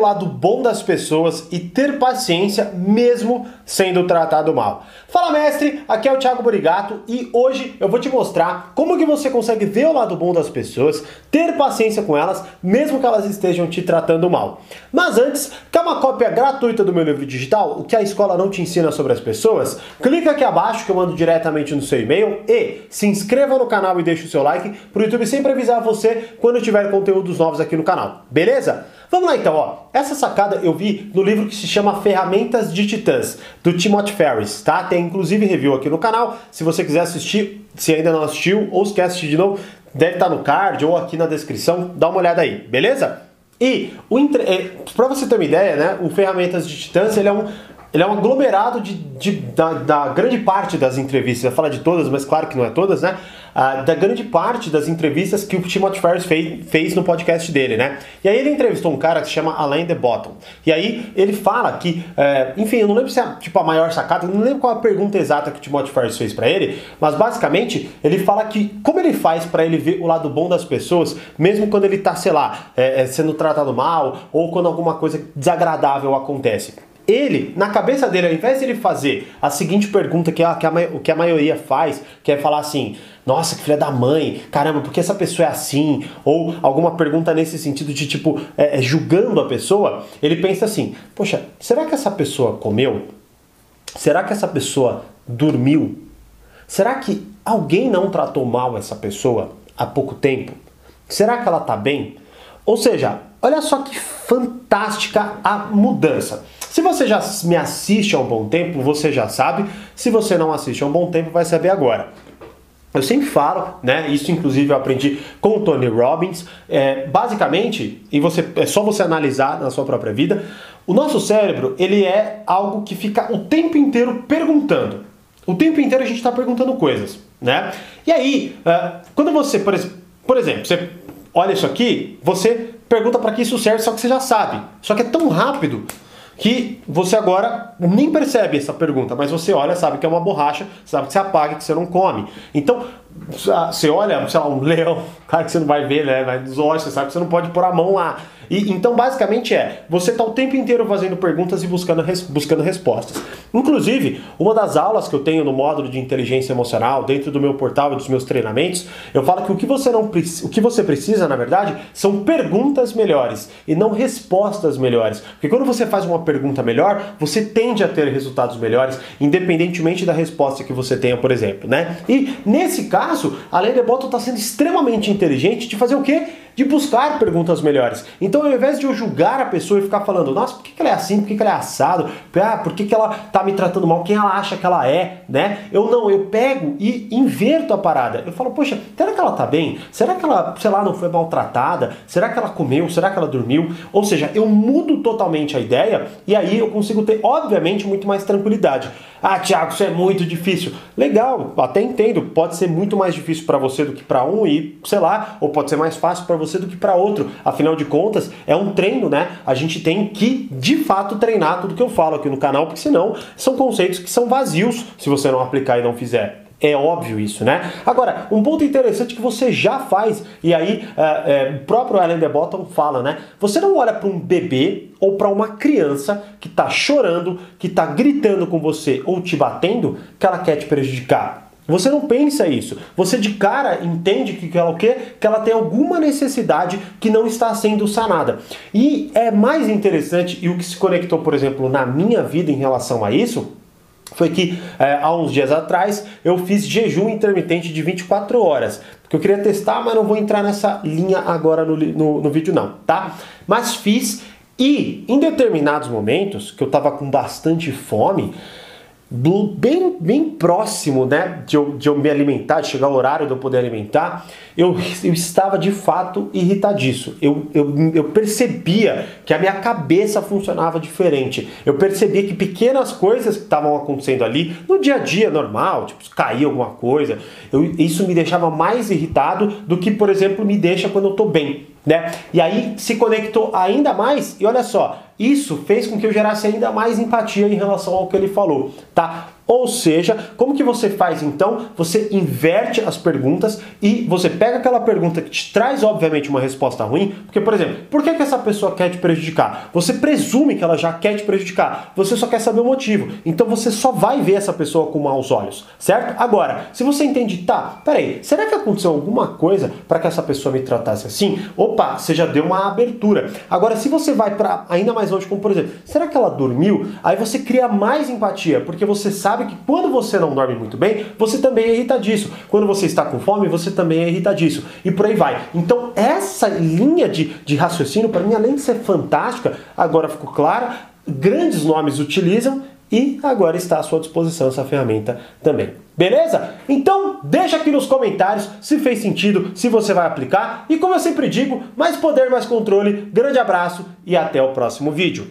o lado bom das pessoas e ter paciência mesmo sendo tratado mal. Fala mestre, aqui é o Thiago Burigato e hoje eu vou te mostrar como que você consegue ver o lado bom das pessoas, ter paciência com elas, mesmo que elas estejam te tratando mal. Mas antes, quer uma cópia gratuita do meu livro digital, o que a escola não te ensina sobre as pessoas? Clica aqui abaixo que eu mando diretamente no seu e-mail e se inscreva no canal e deixe o seu like para o YouTube sempre avisar você quando tiver conteúdos novos aqui no canal. Beleza? Vamos lá então, ó. Essa sacada eu vi no livro que se chama Ferramentas de Titãs, do Timothy Ferris, tá? Tem inclusive review aqui no canal. Se você quiser assistir, se ainda não assistiu ou se quer assistir de novo, deve estar no card ou aqui na descrição. Dá uma olhada aí, beleza? E. É, para você ter uma ideia, né? O Ferramentas de Titãs ele é um ele é um aglomerado de, de da, da, grande parte das entrevistas, eu falar de todas, mas claro que não é todas, né? Ah, da grande parte das entrevistas que o Timothy Ferris fez, fez, no podcast dele, né? E aí ele entrevistou um cara que se chama Alain de Botton. E aí ele fala que, é, enfim, eu não lembro se é tipo a maior sacada, não lembro qual a pergunta exata que o Timothy Ferris fez para ele, mas basicamente ele fala que como ele faz para ele ver o lado bom das pessoas, mesmo quando ele tá, sei lá, é, sendo tratado mal ou quando alguma coisa desagradável acontece ele, na cabeça dele, ao invés de ele fazer a seguinte pergunta que, a, que, a, que a maioria faz, que é falar assim, nossa, que filha da mãe, caramba, por que essa pessoa é assim? Ou alguma pergunta nesse sentido de tipo, é, é, julgando a pessoa, ele pensa assim, poxa, será que essa pessoa comeu? Será que essa pessoa dormiu? Será que alguém não tratou mal essa pessoa há pouco tempo? Será que ela tá bem? Ou seja, olha só que fantástica a mudança. Se você já me assiste há um bom tempo, você já sabe. Se você não assiste há um bom tempo, vai saber agora. Eu sempre falo, né? Isso inclusive eu aprendi com o Tony Robbins. É, basicamente, e você é só você analisar na sua própria vida, o nosso cérebro ele é algo que fica o tempo inteiro perguntando. O tempo inteiro a gente está perguntando coisas, né? E aí, uh, quando você, por, por exemplo, você olha isso aqui, você pergunta para que isso serve, só que você já sabe. Só que é tão rápido que você agora nem percebe essa pergunta, mas você olha, sabe que é uma borracha, sabe que você apaga, que você não come. Então, você olha, sei lá, um leão, claro que você não vai ver, né? Dos olhos, você sabe que você não pode pôr a mão lá. E, então, basicamente é, você está o tempo inteiro fazendo perguntas e buscando, res, buscando respostas. Inclusive, uma das aulas que eu tenho no módulo de inteligência emocional, dentro do meu portal e dos meus treinamentos, eu falo que o que você não o que você precisa, na verdade, são perguntas melhores e não respostas melhores. Porque quando você faz uma pergunta melhor, você tende a ter resultados melhores, independentemente da resposta que você tenha, por exemplo, né? E nesse caso, a Lady Bottom está sendo extremamente inteligente de fazer o quê? De buscar perguntas melhores. Então, ao invés de eu julgar a pessoa e ficar falando, nossa, por que, ela é assim, por que, ela é assado, ah, por que, que ela tá me tratando mal, quem ela acha que ela é, né? Eu não, eu pego e inverto a parada. Eu falo, poxa, será que ela tá bem? Será que ela, sei lá, não foi maltratada? Será que ela comeu? Será que ela dormiu? Ou seja, eu mudo totalmente a ideia e aí eu consigo ter, obviamente, muito mais tranquilidade. Ah, Thiago, isso é muito difícil. Legal, até entendo. Pode ser muito mais difícil para você do que para um e, sei lá, ou pode ser mais fácil para você do que para outro. Afinal de contas, é um treino, né? A gente tem que, de fato, treinar tudo que eu falo aqui no canal, porque senão são conceitos que são vazios se você não aplicar e não fizer. É óbvio isso, né? Agora, um ponto interessante que você já faz, e aí é, é, o próprio Alan de Botton fala, né? Você não olha para um bebê ou para uma criança que está chorando, que está gritando com você ou te batendo, que ela quer te prejudicar. Você não pensa isso. Você de cara entende que ela o quê? Que ela tem alguma necessidade que não está sendo sanada. E é mais interessante e o que se conectou, por exemplo, na minha vida em relação a isso, foi que é, há uns dias atrás eu fiz jejum intermitente de 24 horas. Porque eu queria testar, mas não vou entrar nessa linha agora no, no, no vídeo não, tá? Mas fiz e em determinados momentos que eu estava com bastante fome, bem, bem próximo né, de, eu, de eu me alimentar, de chegar o horário de eu poder alimentar, eu, eu estava de fato irritadiço. Eu, eu, eu percebia que a minha cabeça funcionava diferente. Eu percebia que pequenas coisas que estavam acontecendo ali, no dia a dia normal, tipo, cair alguma coisa, eu, isso me deixava mais irritado do que, por exemplo, me deixa quando eu estou bem. Né? E aí se conectou ainda mais, e olha só, isso fez com que eu gerasse ainda mais empatia em relação ao que ele falou, tá? Ou seja, como que você faz então? Você inverte as perguntas e você pega aquela pergunta que te traz, obviamente, uma resposta ruim. Porque, por exemplo, por que, que essa pessoa quer te prejudicar? Você presume que ela já quer te prejudicar, você só quer saber o motivo. Então você só vai ver essa pessoa com maus olhos, certo? Agora, se você entende, tá, peraí, será que aconteceu alguma coisa para que essa pessoa me tratasse assim? Opa, você já deu uma abertura. Agora, se você vai para ainda mais longe, como por exemplo, será que ela dormiu? Aí você cria mais empatia, porque você sabe sabe que quando você não dorme muito bem, você também é irritadiço. Quando você está com fome, você também é irritadiço. E por aí vai. Então, essa linha de, de raciocínio, para mim, além de ser fantástica, agora ficou claro, grandes nomes utilizam e agora está à sua disposição essa ferramenta também. Beleza? Então deixa aqui nos comentários se fez sentido, se você vai aplicar e como eu sempre digo, mais poder, mais controle. Grande abraço e até o próximo vídeo.